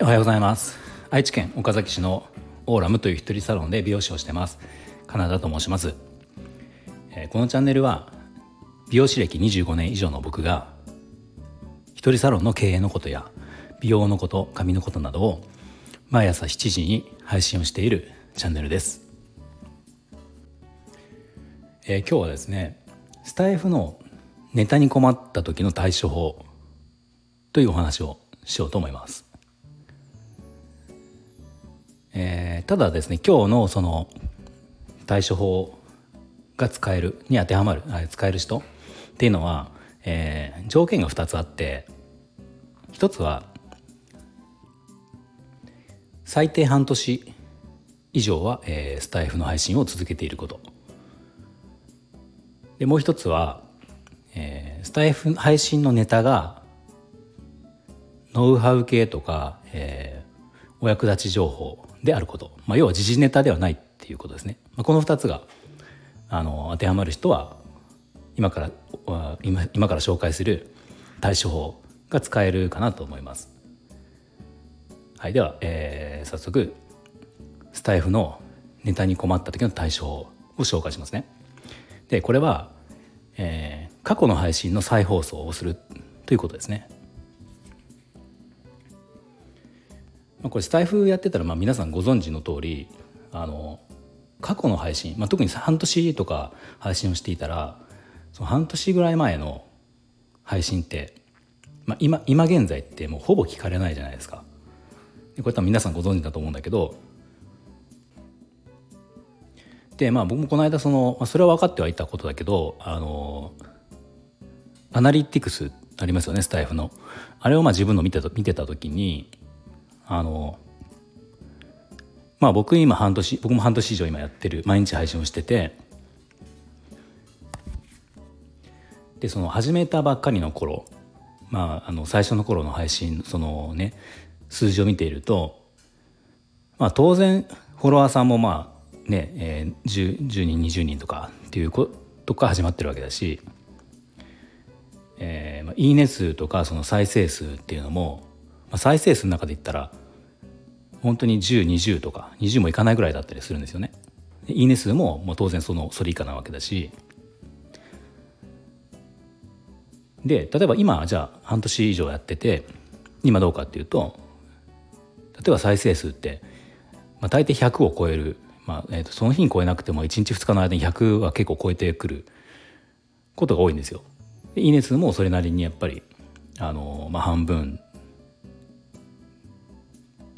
おはようございます。愛知県岡崎市のオーラムという一人サロンで美容師をしてます。カナダと申します、えー、このチャンネルは美容師歴25年以上の僕が一人サロンの経営のことや美容のこと髪のことなどを毎朝7時に配信をしているチャンネルです、えー、今日はですねスタイフのネタに困った時の対処法というお話をしようと思います。えー、ただですね今日のその対処法が使えるに当てはまる使える人っていうのは、えー、条件が2つあって1つは最低半年以上は、えー、スタイフの配信を続けていること。でもう一つは、えー、スタイフ配信のネタがノウハウ系とか、えー、お役立ち情報であること、まあ、要は時事ネタではないっていうことですね、まあ、この2つがあの当てはまる人は今から今今から紹介する対処法が使えるかなと思います。はい、では、えー、早速スタイフのネタに困った時の対処法を紹介しますね。でこれは、えー、過去の配信の再放送をするということですね。まあ、これスタイフやってたらまあ皆さんご存知の通りあの過去の配信、まあ、特に半年とか配信をしていたらその半年ぐらい前の配信って、まあ今、今現在ってもうほぼ聞かれないじゃないですか。でこれ多分皆さんご存知だと思うんだけどでまあ僕もこの間その、それは分かってはいたことだけどあのアナリティクスありますよねスタイフの。あれをまあ自分の見てた見てた時にあのまあ僕今半年僕も半年以上今やってる毎日配信をしててでその始めたばっかりの頃まああの最初の頃の配信そのね数字を見ているとまあ当然フォロワーさんもまあね、えー、10, 10人20人とかっていうことから始まってるわけだし、えーまあ、いいね数とかその再生数っていうのもまあ、再生数の中で言ったら本当に1020とか20もいかないぐらいだったりするんですよね。いいね数ももう当然そのそれ以下なわけだしで例えば今じゃあ半年以上やってて今どうかっていうと例えば再生数って、まあ、大体100を超える、まあえー、とその日に超えなくても1日2日の間に100は結構超えてくることが多いんですよ。いいね数もそれなりにやっぱりあの、まあ、半分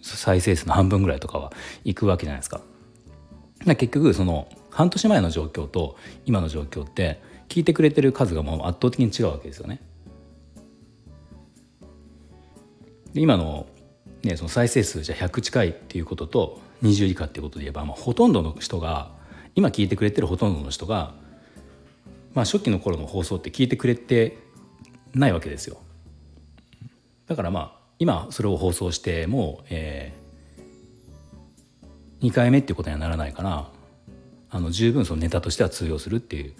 再生数の半分ぐらいとかはいくわけじゃないですか。結局その半年前の状況と今の状況って聞いてくれてる数がもう圧倒的に違うわけですよね。で今の,、ね、その再生数じゃ100近いっていうことと20以下っていうことで言えば、まあ、ほとんどの人が今聞いてくれてるほとんどの人が、まあ、初期の頃の放送って聞いてくれてないわけですよ。だからまあ今それを放送しても、えー、2回目っていうことにはならないからあの十分そのネタとしては通用するっていう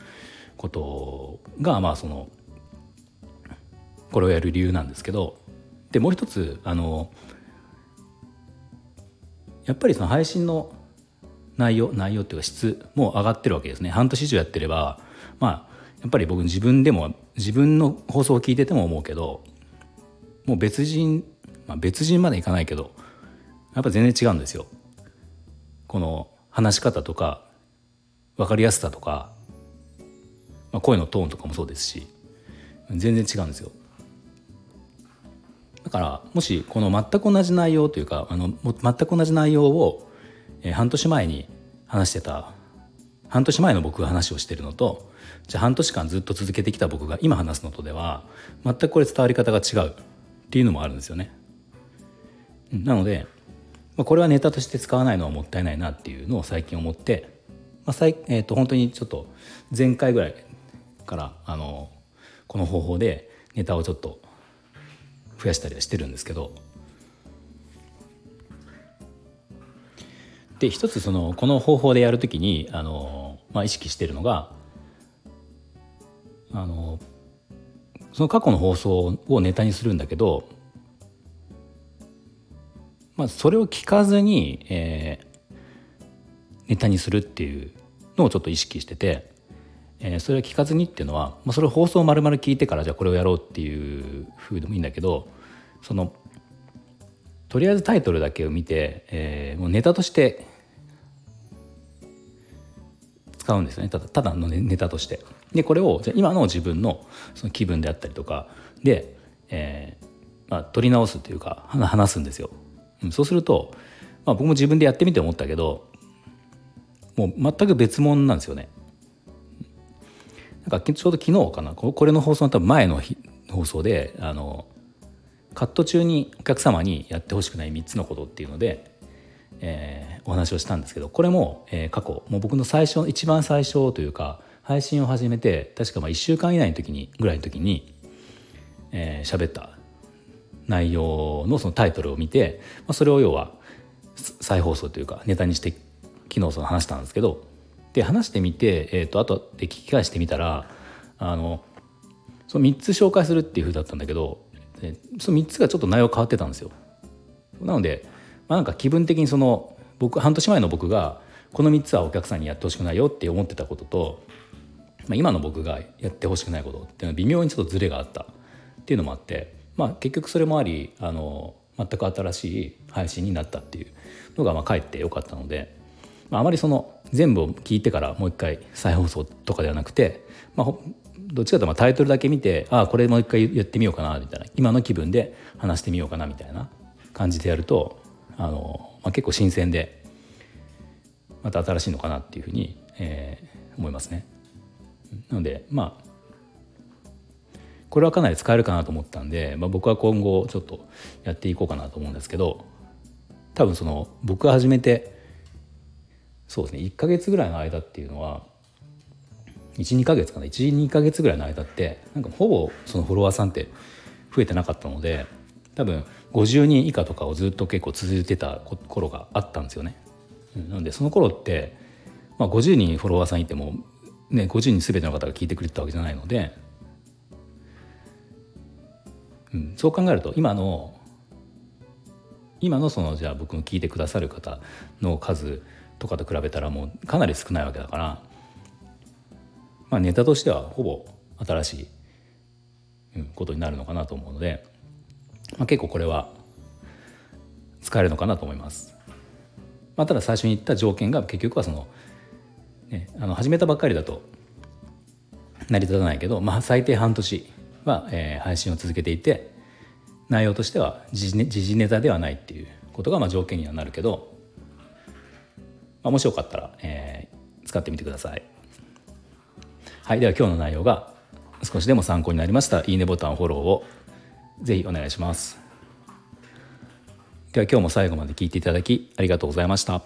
ことがまあそのこれをやる理由なんですけどでもう一つあのやっぱりその配信の内容内容っていうか質も上がってるわけですね半年以上やってればまあやっぱり僕自分でも自分の放送を聞いてても思うけどもう別人、まあ、別人までいかないけどやっぱ全然違うんですよ。この話し方とか分かりやすさとか、まあ、声のトーンとかもそうですし全然違うんですよ。だからもしこの全く同じ内容というかあの全く同じ内容を、え、半年前に話してた半年前の僕が話をしてるのとじゃあ半年間ずっと続けてきた僕が今話すのとでは全くこれ伝わり方が違うっていうのもあるんですよね。なので、まあ、これはネタとして使わないのはもったいないなっていうのを最近思って、まあさいえー、と本当にちょっと前回ぐらいからあのこの方法でネタをちょっと増やしたりはしてるんですけど。で一つそのこの方法でやるときにあの、まあ、意識してるのがあのその過去の放送をネタにするんだけど、まあ、それを聞かずに、えー、ネタにするっていうのをちょっと意識してて、えー、それは聞かずにっていうのは、まあ、それを放送を丸々聞いてからじゃあこれをやろうっていうふうでもいいんだけどそのとりあえずタイトルだけを見て、えー、もうネタとして使うんですよねただただのネタとして。でこれをじゃ今の自分のその気分であったりとかで、えーまあ、取り直すというか話すんですよ。うん、そうすると、まあ、僕も自分でやってみて思ったけどもう全く別物なんですよね。なんかちょうど昨日かな。これの放送の多分前の放送であのカット中にお客様にやってほしくない3つのことっていうので、えー、お話をしたんですけどこれも、えー、過去もう僕の最初一番最初というか配信を始めて確かまあ1週間以内の時にぐらいの時に喋、えー、った内容のそのタイトルを見て、まあ、それを要は再放送というかネタにして昨日その話したんですけどで話してみて、えーと、後で聞き返してみたらあのその3つ紹介するっていうふうだったんだけどその3つがちょっと内容変わってたんですよ。なので、まあ、なんか気分的にその僕半年前の僕がこの3つはお客さんにやってほしくないよって思ってたことと、まあ、今の僕がやってほしくないことっていうのは微妙にちょっとズレがあったっていうのもあって、まあ、結局それもありあの全く新しい配信になったっていうのがまあかえってよかったので、あ、あまりその全部を聞いてからもう一回再放送とかではなくて、まあ、どっちかというとタイトルだけ見てああこれもう一回やってみようかなみたいな今の気分で話してみようかなみたいな感じでやるとあの、まあ、結構新鮮でまた新しいのかなっていうふうに、えー、思いますね。なのでまあこれはかなり使えるかなと思ったんで、まあ、僕は今後ちょっとやっていこうかなと思うんですけど多分その僕が始めてそうですね1か月ぐらいの間っていうのは12か月かな12か月ぐらいの間ってなんかほぼそのフォロワーさんって増えてなかったので多分50人以下とかをずっと結構続いてた頃があったんですよね。なのでその頃って、まあ、50人フォロワーさんいても、ね、50人全ての方が聞いてくれてたわけじゃないので、うん、そう考えると今の今のそのじゃあ僕の聞いてくださる方の数とかと比べたらもうかなり少ないわけだからまあ、ネタとしてはほぼ新しい、ことになるのかなと思うので、まあ、結構これは使えるのかなと思います。まあ、ただ最初に言った条件が結局はその、ね、あの始めたばっかりだと成り立たないけど、まあ、最低半年は、えー、配信を続けていて内容としては時事ネタではないっていうことがまあ条件にはなるけど、まあ、もしよかったら、えー、使ってみてください。はい、では今日の内容が少しでも参考になりましたいいねボタンフォローをぜひお願いしますでは今日も最後まで聞いていただきありがとうございました